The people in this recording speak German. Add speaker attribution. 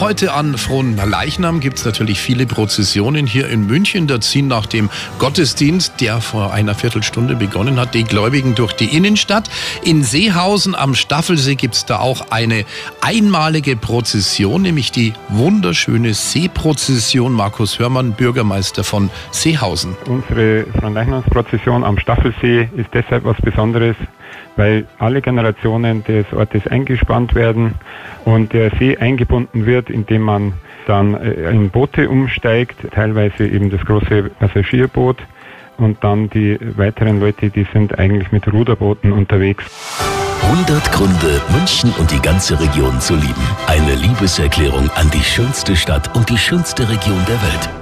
Speaker 1: Heute an Frohen Leichnam gibt es natürlich viele Prozessionen hier in München. Da ziehen nach dem Gottesdienst, der vor einer Viertelstunde begonnen hat, die Gläubigen durch die Innenstadt. In Seehausen am Staffelsee gibt es da auch eine einmalige Prozession, nämlich die wunderschöne Seeprozession. Markus Hörmann, Bürgermeister von Seehausen.
Speaker 2: Unsere Fronleichnamsprozession am Staffelsee ist deshalb was Besonderes, weil alle Generationen des Ortes eingespannt werden und der See eingebunden wird, indem man dann äh, in Boote umsteigt, teilweise eben das große Passagierboot und dann die weiteren Leute, die sind eigentlich mit Ruderbooten unterwegs.
Speaker 3: 100 Gründe, München und die ganze Region zu lieben. Eine Liebeserklärung an die schönste Stadt und die schönste Region der Welt.